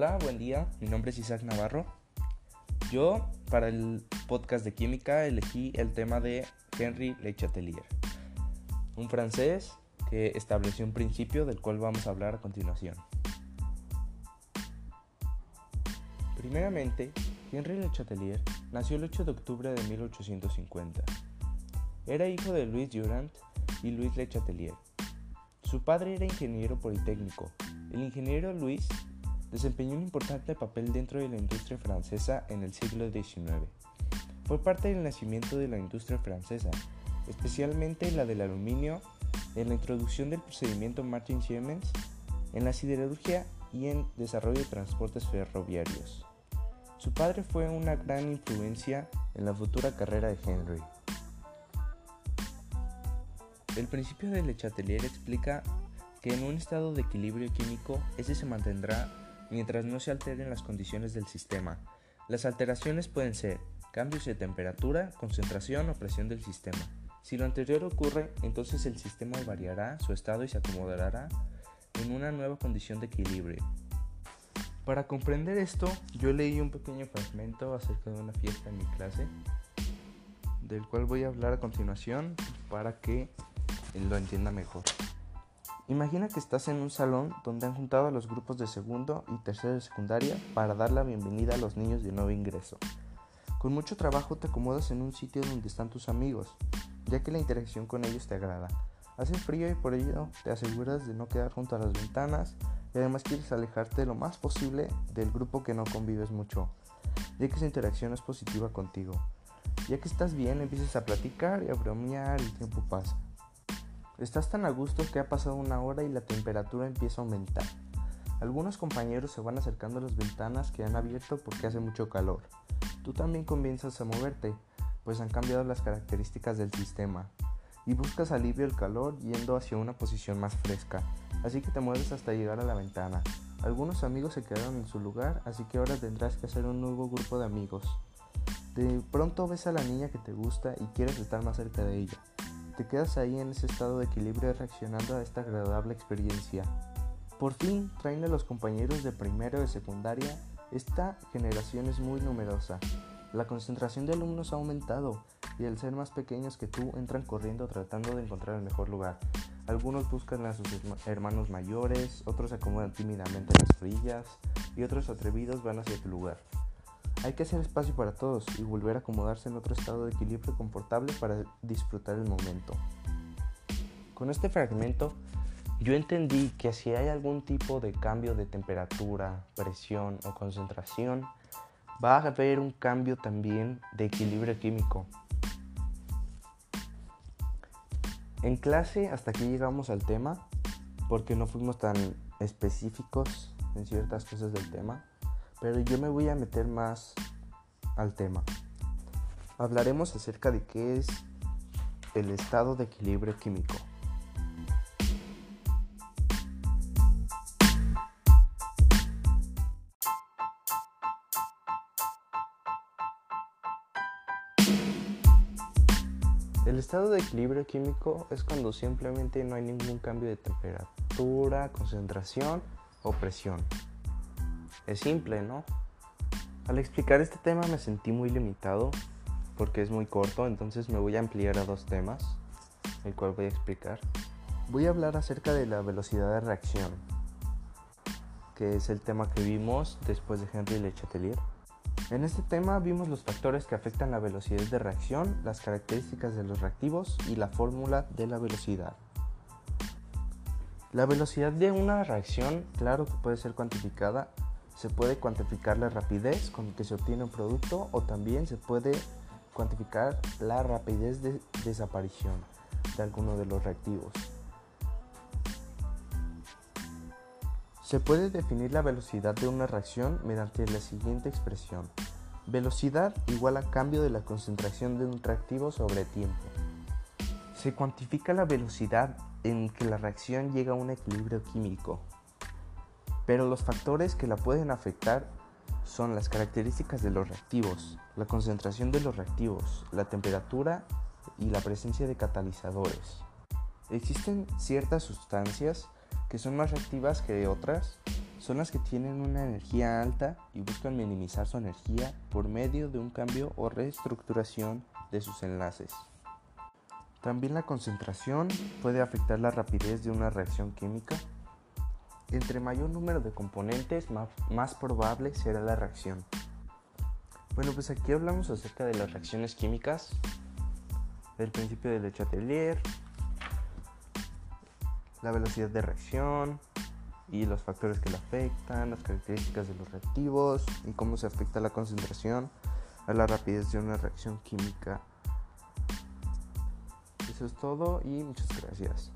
Hola, buen día. Mi nombre es Isaac Navarro. Yo, para el podcast de química, elegí el tema de Henry Le Chatelier, un francés que estableció un principio del cual vamos a hablar a continuación. Primeramente, Henry Le Chatelier nació el 8 de octubre de 1850. Era hijo de Louis Durand y Louis Le Chatelier. Su padre era ingeniero politécnico. El ingeniero Louis desempeñó un importante papel dentro de la industria francesa en el siglo XIX. Fue parte del nacimiento de la industria francesa, especialmente la del aluminio, en la introducción del procedimiento Martin Siemens, en la siderurgia y en desarrollo de transportes ferroviarios. Su padre fue una gran influencia en la futura carrera de Henry. El principio de Le Chatelier explica que en un estado de equilibrio químico, ese se mantendrá mientras no se alteren las condiciones del sistema. Las alteraciones pueden ser cambios de temperatura, concentración o presión del sistema. Si lo anterior ocurre, entonces el sistema variará su estado y se acomodará en una nueva condición de equilibrio. Para comprender esto, yo leí un pequeño fragmento acerca de una fiesta en mi clase, del cual voy a hablar a continuación para que lo entienda mejor. Imagina que estás en un salón donde han juntado a los grupos de segundo y tercero de secundaria para dar la bienvenida a los niños de nuevo ingreso. Con mucho trabajo te acomodas en un sitio donde están tus amigos, ya que la interacción con ellos te agrada. Hace frío y por ello te aseguras de no quedar junto a las ventanas y además quieres alejarte lo más posible del grupo que no convives mucho, ya que esa interacción es positiva contigo. Ya que estás bien, empiezas a platicar y a bromear y el tiempo pasa. Estás tan a gusto que ha pasado una hora y la temperatura empieza a aumentar. Algunos compañeros se van acercando a las ventanas que han abierto porque hace mucho calor. Tú también comienzas a moverte, pues han cambiado las características del sistema. Y buscas alivio al calor yendo hacia una posición más fresca, así que te mueves hasta llegar a la ventana. Algunos amigos se quedaron en su lugar, así que ahora tendrás que hacer un nuevo grupo de amigos. De pronto ves a la niña que te gusta y quieres estar más cerca de ella. Te quedas ahí en ese estado de equilibrio reaccionando a esta agradable experiencia. Por fin traen a los compañeros de primero de secundaria. Esta generación es muy numerosa. La concentración de alumnos ha aumentado y al ser más pequeños que tú entran corriendo tratando de encontrar el mejor lugar. Algunos buscan a sus hermanos mayores, otros se acomodan tímidamente en las orillas y otros atrevidos van hacia tu lugar. Hay que hacer espacio para todos y volver a acomodarse en otro estado de equilibrio confortable para disfrutar el momento. Con este fragmento yo entendí que si hay algún tipo de cambio de temperatura, presión o concentración, va a haber un cambio también de equilibrio químico. En clase hasta aquí llegamos al tema porque no fuimos tan específicos en ciertas cosas del tema pero yo me voy a meter más al tema. Hablaremos acerca de qué es el estado de equilibrio químico. El estado de equilibrio químico es cuando simplemente no hay ningún cambio de temperatura, concentración o presión. Es simple, ¿no? Al explicar este tema me sentí muy limitado porque es muy corto, entonces me voy a ampliar a dos temas, el cual voy a explicar. Voy a hablar acerca de la velocidad de reacción, que es el tema que vimos después de Henry Le Chatelier. En este tema vimos los factores que afectan la velocidad de reacción, las características de los reactivos y la fórmula de la velocidad. La velocidad de una reacción, claro que puede ser cuantificada se puede cuantificar la rapidez con que se obtiene un producto o también se puede cuantificar la rapidez de desaparición de alguno de los reactivos. Se puede definir la velocidad de una reacción mediante la siguiente expresión. Velocidad igual a cambio de la concentración de un reactivo sobre tiempo. Se cuantifica la velocidad en que la reacción llega a un equilibrio químico pero los factores que la pueden afectar son las características de los reactivos, la concentración de los reactivos, la temperatura y la presencia de Existen ciertas sustancias que son más reactivas que otras, son las que tienen una energía alta y buscan minimizar su energía por medio de un cambio o reestructuración de sus enlaces. También la concentración puede afectar la rapidez de una reacción química. Entre mayor número de componentes, más, probable será la reacción. Bueno, pues aquí hablamos acerca de las reacciones químicas, del principio del Chatelier, la velocidad de reacción y los factores que la afectan, las características de los reactivos y cómo se afecta la concentración a la rapidez de una reacción química. Eso es todo y muchas gracias.